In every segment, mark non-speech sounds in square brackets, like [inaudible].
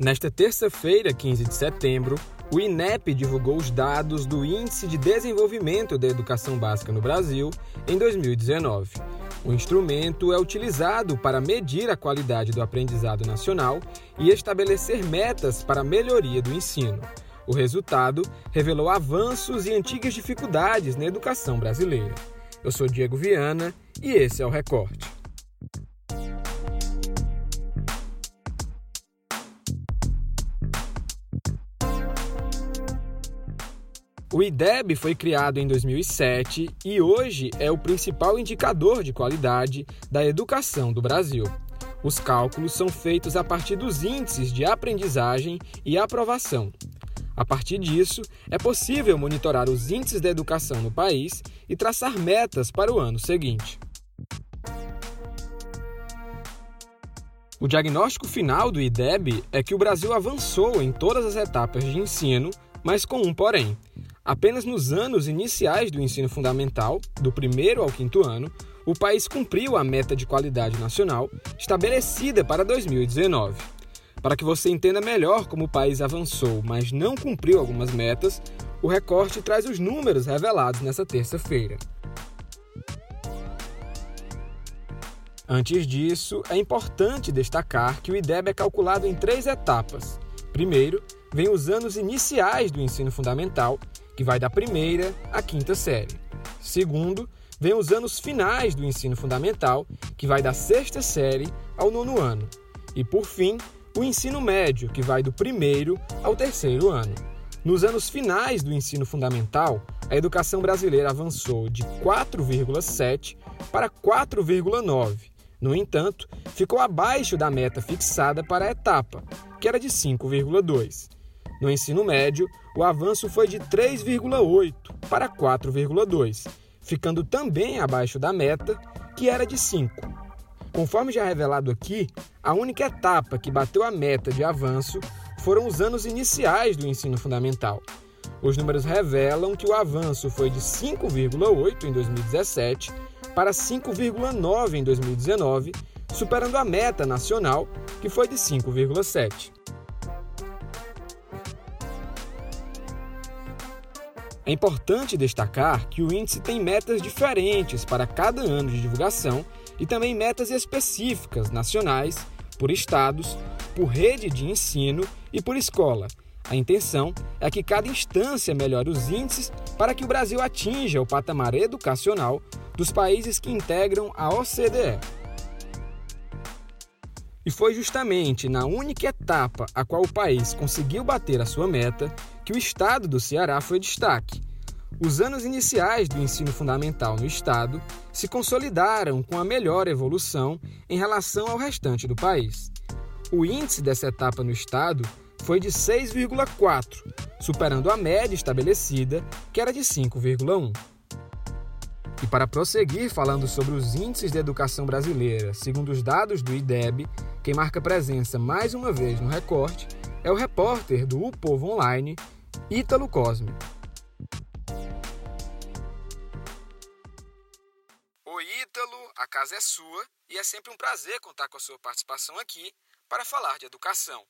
Nesta terça-feira, 15 de setembro, o INEP divulgou os dados do Índice de Desenvolvimento da Educação Básica no Brasil em 2019. O instrumento é utilizado para medir a qualidade do aprendizado nacional e estabelecer metas para a melhoria do ensino. O resultado revelou avanços e antigas dificuldades na educação brasileira. Eu sou Diego Viana e esse é o Recorte. O IDEB foi criado em 2007 e hoje é o principal indicador de qualidade da educação do Brasil. Os cálculos são feitos a partir dos índices de aprendizagem e aprovação. A partir disso, é possível monitorar os índices da educação no país e traçar metas para o ano seguinte. O diagnóstico final do IDEB é que o Brasil avançou em todas as etapas de ensino, mas com um porém. Apenas nos anos iniciais do ensino fundamental, do primeiro ao quinto ano, o país cumpriu a meta de qualidade nacional estabelecida para 2019. Para que você entenda melhor como o país avançou, mas não cumpriu algumas metas, o recorte traz os números revelados nessa terça-feira. Antes disso, é importante destacar que o IDEB é calculado em três etapas. Primeiro, vem os anos iniciais do ensino fundamental, que vai da primeira à quinta série. Segundo, vem os anos finais do ensino fundamental, que vai da sexta série ao nono ano. E por fim, o ensino médio, que vai do primeiro ao terceiro ano. Nos anos finais do ensino fundamental, a educação brasileira avançou de 4,7 para 4,9. No entanto, ficou abaixo da meta fixada para a etapa, que era de 5,2. No ensino médio, o avanço foi de 3,8 para 4,2, ficando também abaixo da meta, que era de 5. Conforme já revelado aqui, a única etapa que bateu a meta de avanço foram os anos iniciais do ensino fundamental. Os números revelam que o avanço foi de 5,8 em 2017 para 5,9 em 2019, superando a meta nacional, que foi de 5,7. É importante destacar que o índice tem metas diferentes para cada ano de divulgação e também metas específicas nacionais, por estados, por rede de ensino e por escola. A intenção é que cada instância melhore os índices para que o Brasil atinja o patamar educacional dos países que integram a OCDE. E foi justamente na única etapa a qual o país conseguiu bater a sua meta que o estado do Ceará foi destaque. Os anos iniciais do ensino fundamental no estado se consolidaram com a melhor evolução em relação ao restante do país. O índice dessa etapa no estado foi de 6,4, superando a média estabelecida, que era de 5,1. E para prosseguir falando sobre os índices de educação brasileira, segundo os dados do IDEB, quem marca presença mais uma vez no recorte é o repórter do O Povo Online, Ítalo Cosme. Oi, Ítalo, a casa é sua e é sempre um prazer contar com a sua participação aqui para falar de educação.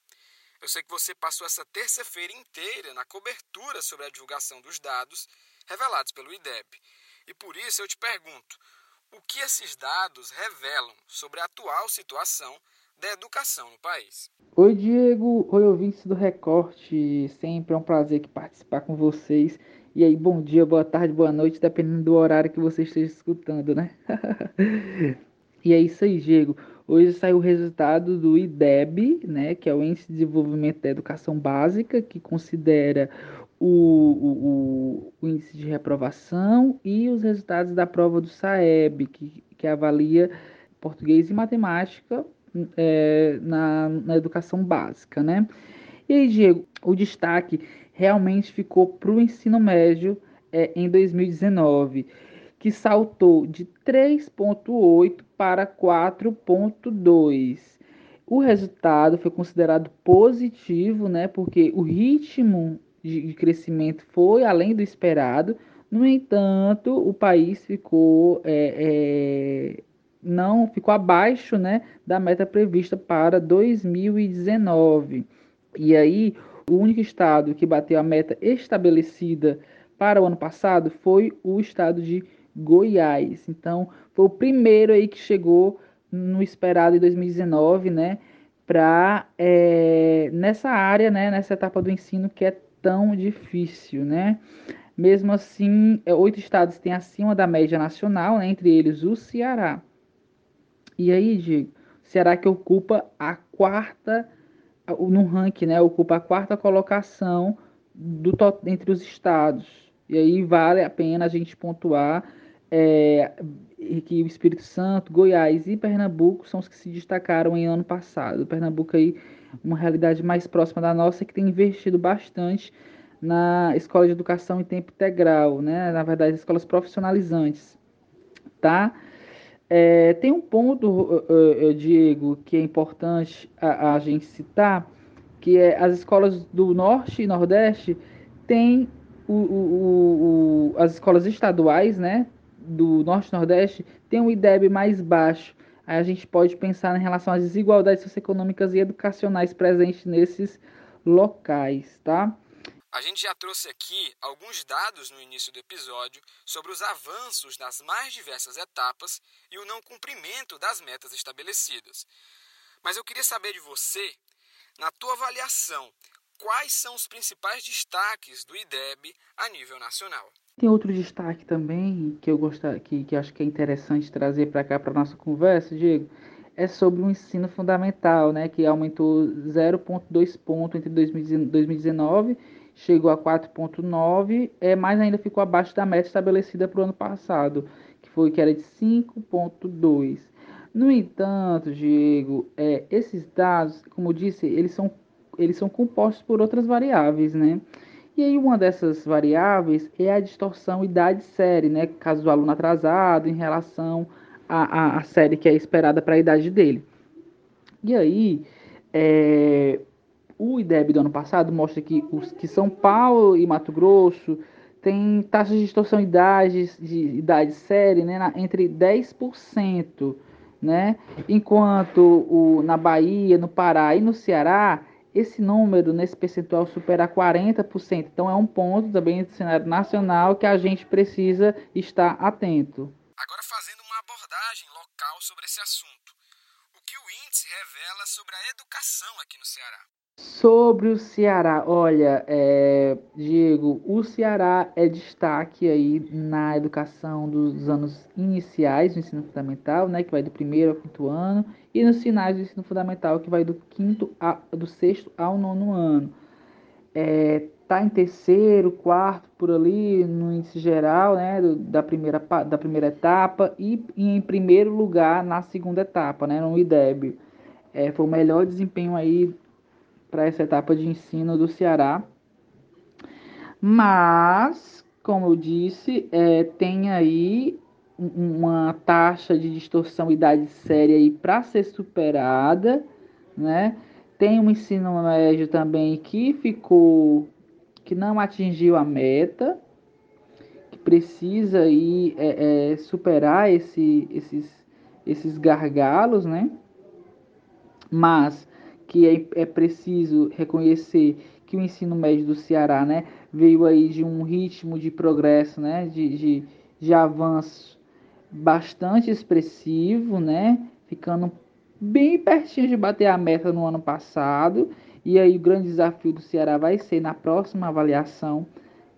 Eu sei que você passou essa terça-feira inteira na cobertura sobre a divulgação dos dados revelados pelo IDEB. E por isso eu te pergunto: o que esses dados revelam sobre a atual situação da educação no país? Oi, Diego. Oi, ouvintes do Recorte. Sempre é um prazer participar com vocês. E aí, bom dia, boa tarde, boa noite, dependendo do horário que você esteja escutando, né? [laughs] e é isso aí, Diego. Hoje saiu o resultado do IDEB, né, que é o Índice de Desenvolvimento da Educação Básica, que considera o, o, o, índice de reprovação e os resultados da prova do SAEB, que, que avalia português e matemática é, na, na educação básica, né? E aí, Diego, o destaque realmente ficou para o ensino médio é, em 2019 que saltou de 3,8 para 4,2. O resultado foi considerado positivo, né, porque o ritmo de crescimento foi além do esperado. No entanto, o país ficou é, é, não ficou abaixo, né, da meta prevista para 2019. E aí, o único estado que bateu a meta estabelecida para o ano passado foi o estado de Goiás. Então, foi o primeiro aí que chegou no esperado em 2019, né? Para é, nessa área, né? Nessa etapa do ensino que é tão difícil, né? Mesmo assim, é, oito estados têm acima da média nacional, né? entre eles o Ceará. E aí, Diego, Ceará que ocupa a quarta no ranking, né? Ocupa a quarta colocação do entre os estados. E aí vale a pena a gente pontuar é, que o Espírito Santo, Goiás e Pernambuco são os que se destacaram em ano passado. Pernambuco aí uma realidade mais próxima da nossa que tem investido bastante na escola de educação em tempo integral, né? Na verdade, escolas profissionalizantes, tá? É, tem um ponto, Diego, que é importante a, a, gente citar, que é as escolas do Norte e Nordeste têm o, o, o, as escolas estaduais, né? Do Norte e Nordeste têm um IDEB mais baixo. Aí a gente pode pensar em relação às desigualdades socioeconômicas e educacionais presentes nesses locais, tá? A gente já trouxe aqui alguns dados no início do episódio sobre os avanços nas mais diversas etapas e o não cumprimento das metas estabelecidas. Mas eu queria saber de você, na tua avaliação, quais são os principais destaques do IDEB a nível nacional? Tem outro destaque também que eu gosto, que, que acho que é interessante trazer para cá para nossa conversa, Diego, é sobre o ensino fundamental, né, que aumentou 0,2 ponto entre 2019 chegou a 4,9, é, mas ainda ficou abaixo da meta estabelecida para o ano passado, que foi que era de 5,2. No entanto, Diego, é, esses dados, como eu disse, eles são, eles são compostos por outras variáveis, né? E aí uma dessas variáveis é a distorção idade-série, né? Caso do aluno atrasado em relação à, à série que é esperada para a idade dele. E aí, é, o IDEB do ano passado mostra que, os, que São Paulo e Mato Grosso têm taxas de distorção de idade, de idade série né, na, entre 10%, né? enquanto o, na Bahia, no Pará e no Ceará, esse número, nesse percentual, supera 40%. Então, é um ponto também do cenário nacional que a gente precisa estar atento. Agora, fazendo uma abordagem local sobre esse assunto, o que o índice revela sobre a educação aqui no Ceará? Sobre o Ceará, olha, é, Diego, o Ceará é destaque aí na educação dos anos iniciais do ensino fundamental, né, que vai do primeiro ao quinto ano, e nos finais do ensino fundamental, que vai do quinto a, do sexto ao nono ano. É, tá em terceiro, quarto, por ali, no índice geral, né, do, da, primeira, da primeira etapa, e, e, em primeiro lugar na segunda etapa, né, no IDEB. É, foi o melhor desempenho aí para essa etapa de ensino do Ceará. Mas, como eu disse, é, tem aí uma taxa de distorção idade séria aí para ser superada, né? Tem um ensino médio também que ficou, que não atingiu a meta, que precisa aí é, é, superar esse, esses, esses gargalos, né? Mas que é, é preciso reconhecer que o ensino médio do Ceará né, veio aí de um ritmo de progresso, né, de, de, de avanço bastante expressivo, né, ficando bem pertinho de bater a meta no ano passado. E aí o grande desafio do Ceará vai ser na próxima avaliação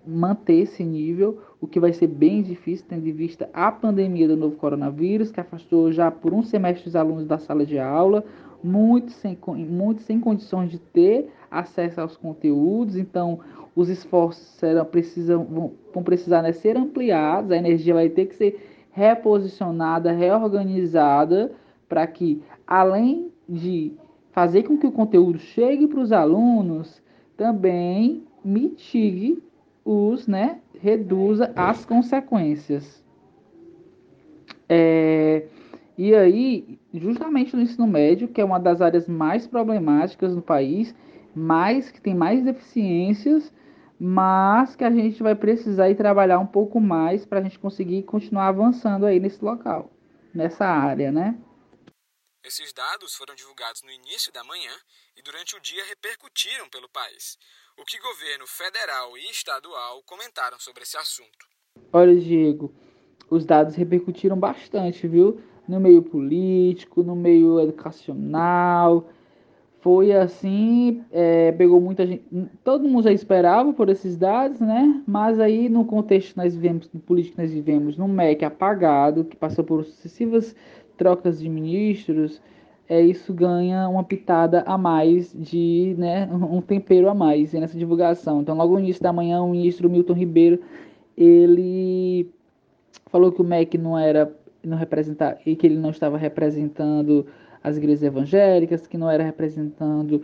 manter esse nível, o que vai ser bem difícil, tendo em vista a pandemia do novo coronavírus, que afastou já por um semestre os alunos da sala de aula, muitos sem, muitos sem condições de ter acesso aos conteúdos, então os esforços serão, precisam, vão, vão precisar né, ser ampliados, a energia vai ter que ser reposicionada, reorganizada, para que, além de fazer com que o conteúdo chegue para os alunos, também mitigue os, né, reduza as consequências. É, e aí, justamente no ensino médio, que é uma das áreas mais problemáticas no país, mais que tem mais deficiências, mas que a gente vai precisar ir trabalhar um pouco mais para a gente conseguir continuar avançando aí nesse local, nessa área, né? Esses dados foram divulgados no início da manhã e durante o dia repercutiram pelo país. O que governo federal e estadual comentaram sobre esse assunto? Olha, Diego, os dados repercutiram bastante, viu? No meio político, no meio educacional. Foi assim, é, pegou muita gente. Todo mundo já esperava por esses dados, né? Mas aí, no contexto que nós vivemos, no político que nós vivemos, no MEC apagado, que passou por sucessivas trocas de ministros, é, isso ganha uma pitada a mais de, né, um tempero a mais nessa divulgação. Então, logo no início da manhã, o ministro Milton Ribeiro, ele falou que o MEC não era não representar e que ele não estava representando as igrejas evangélicas, que não era representando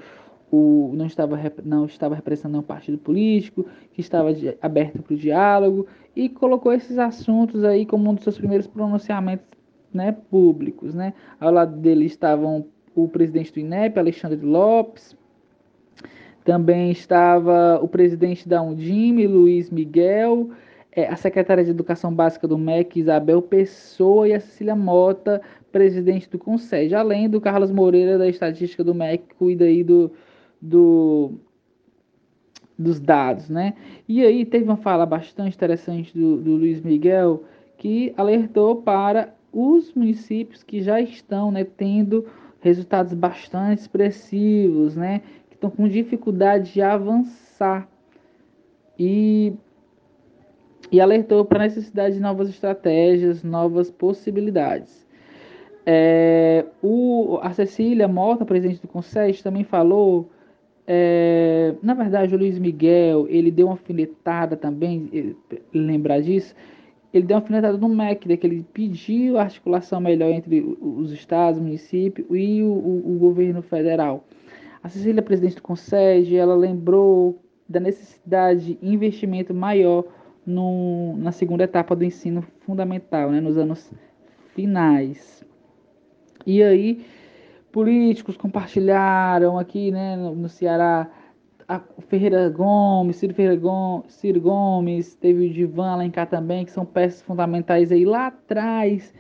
o não estava não estava representando um partido político, que estava de, aberto para o diálogo e colocou esses assuntos aí como um dos seus primeiros pronunciamentos, né, públicos, né? Ao lado dele estavam o presidente do INEP, Alexandre Lopes, também estava o presidente da Undime, Luiz Miguel, a secretária de Educação Básica do MEC, Isabel Pessoa, e a Cecília Mota, presidente do Conselho, além do Carlos Moreira, da Estatística do MEC, que cuida aí do, do, dos dados, né? E aí teve uma fala bastante interessante do, do Luiz Miguel, que alertou para os municípios que já estão né, tendo resultados bastante expressivos, né? Que estão com dificuldade de avançar. E e alertou para a necessidade de novas estratégias, novas possibilidades. É, o, a Cecília Mota, presidente do Conselho, também falou, é, na verdade o Luiz Miguel, ele deu uma alfinetada também, lembrar disso, ele deu uma alfinetada no MEC, que ele pediu articulação melhor entre os estados, municípios e o, o, o governo federal. A Cecília, presidente do Conselho, ela lembrou da necessidade de investimento maior no, na segunda etapa do ensino fundamental, né, nos anos finais. E aí, políticos compartilharam aqui né, no, Ceará, Ferreira Gomes, Ciro Ferreira Gomes, Ciro Gomes, teve o Divan cá também, que são peças fundamentais aí lá atrás,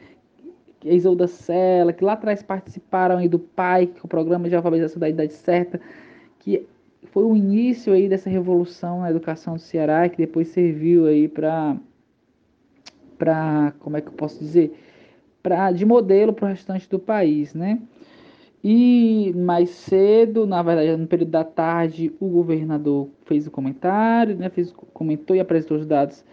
Isolda Sela, que lá atrás participaram aí do PAI, que é o Programa de Alfabetização da Idade Certa, que foi o início aí dessa revolução na educação do Ceará, que depois serviu aí para para como é que eu posso dizer, para de modelo para o restante do país, né? E mais cedo, na verdade, no período da tarde, o governador fez o comentário, né, fez, comentou e apresentou os dados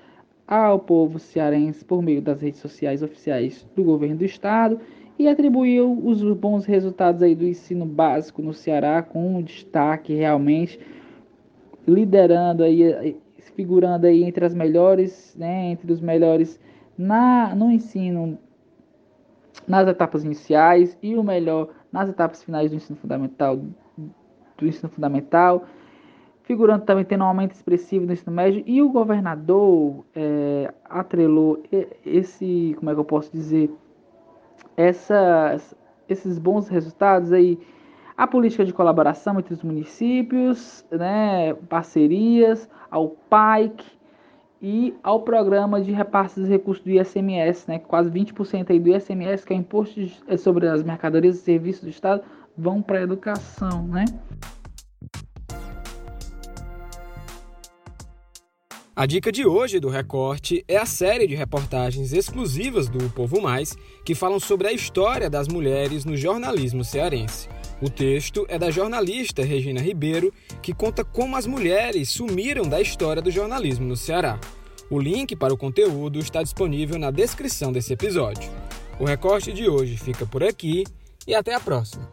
ao povo cearense por meio das redes sociais oficiais do governo do estado e atribuiu os bons resultados aí do ensino básico no Ceará com um destaque realmente liderando aí figurando aí entre as melhores, né, entre os melhores na no ensino nas etapas iniciais e o melhor nas etapas finais do ensino fundamental do ensino fundamental figurando também tendo um aumento expressivo no ensino médio e o governador é, atrelou esse como é que eu posso dizer essas, esses bons resultados aí, a política de colaboração entre os municípios, né, parcerias, ao PAIC e ao programa de repasse dos recursos do ICMS, né, quase 20% aí do ICMS, que é o imposto sobre as mercadorias e serviços do Estado, vão para a educação, né? A dica de hoje do Recorte é a série de reportagens exclusivas do Povo Mais que falam sobre a história das mulheres no jornalismo cearense. O texto é da jornalista Regina Ribeiro, que conta como as mulheres sumiram da história do jornalismo no Ceará. O link para o conteúdo está disponível na descrição desse episódio. O recorte de hoje fica por aqui e até a próxima.